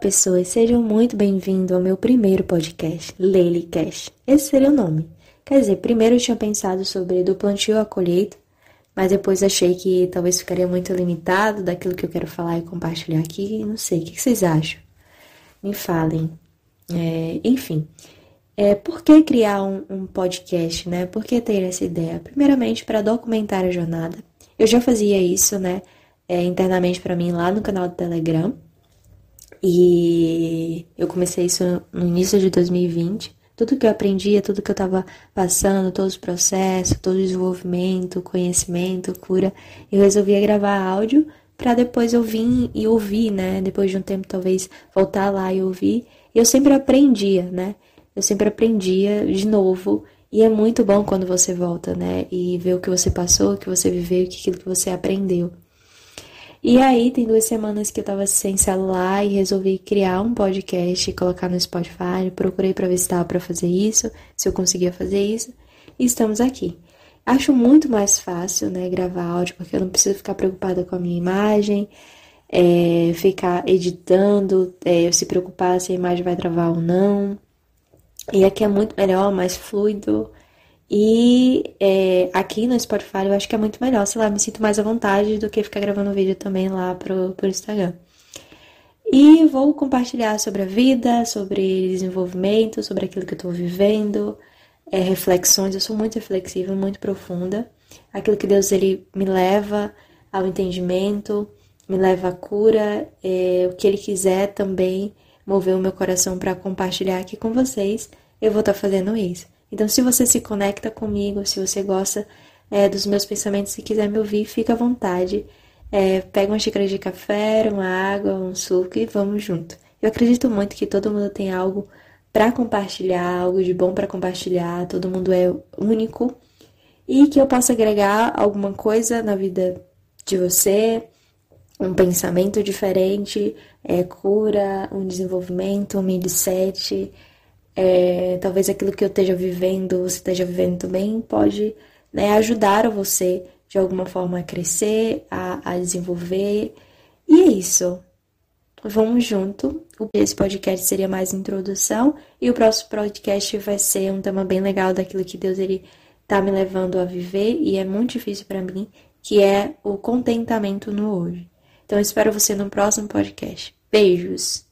pessoas, sejam muito bem-vindos ao meu primeiro podcast, Lely Cash. Esse seria o nome. Quer dizer, primeiro eu tinha pensado sobre do plantio à colheita, mas depois achei que talvez ficaria muito limitado daquilo que eu quero falar e compartilhar aqui. Não sei, o que vocês acham? Me falem. É, enfim, é, por que criar um, um, podcast, né? Por que ter essa ideia? Primeiramente, para documentar a jornada. Eu já fazia isso, né? É, internamente para mim lá no canal do Telegram. E eu comecei isso no início de 2020. Tudo que eu aprendia, tudo que eu estava passando, todos os processos, todo o desenvolvimento, conhecimento, cura, eu resolvia gravar áudio para depois eu vir e ouvir, né? Depois de um tempo, talvez voltar lá e ouvir. E eu sempre aprendia, né? Eu sempre aprendia de novo. E é muito bom quando você volta, né? E ver o que você passou, o que você viveu, aquilo que você aprendeu. E aí, tem duas semanas que eu tava sem celular e resolvi criar um podcast e colocar no Spotify. Procurei pra ver se dava pra fazer isso, se eu conseguia fazer isso. E estamos aqui. Acho muito mais fácil, né, gravar áudio, porque eu não preciso ficar preocupada com a minha imagem, é, ficar editando, é, se preocupar se a imagem vai travar ou não. E aqui é muito melhor, mais fluido. E é, aqui no Spotify eu acho que é muito melhor, sei lá, me sinto mais à vontade do que ficar gravando vídeo também lá pro, pro Instagram. E vou compartilhar sobre a vida, sobre desenvolvimento, sobre aquilo que eu tô vivendo, é, reflexões. Eu sou muito reflexiva, muito profunda. Aquilo que Deus ele me leva ao entendimento, me leva à cura, é, o que Ele quiser também mover o meu coração para compartilhar aqui com vocês, eu vou estar tá fazendo isso. Então, se você se conecta comigo, se você gosta é, dos meus pensamentos e quiser me ouvir, fica à vontade. É, pega uma xícara de café, uma água, um suco e vamos junto. Eu acredito muito que todo mundo tem algo para compartilhar, algo de bom para compartilhar, todo mundo é único e que eu possa agregar alguma coisa na vida de você, um pensamento diferente, é, cura, um desenvolvimento, um mindset, é, talvez aquilo que eu esteja vivendo, você esteja vivendo também, pode né, ajudar você de alguma forma a crescer, a, a desenvolver. E é isso. Vamos junto. Esse podcast seria mais introdução e o próximo podcast vai ser um tema bem legal daquilo que Deus ele tá me levando a viver e é muito difícil para mim, que é o contentamento no hoje. Então espero você no próximo podcast. Beijos.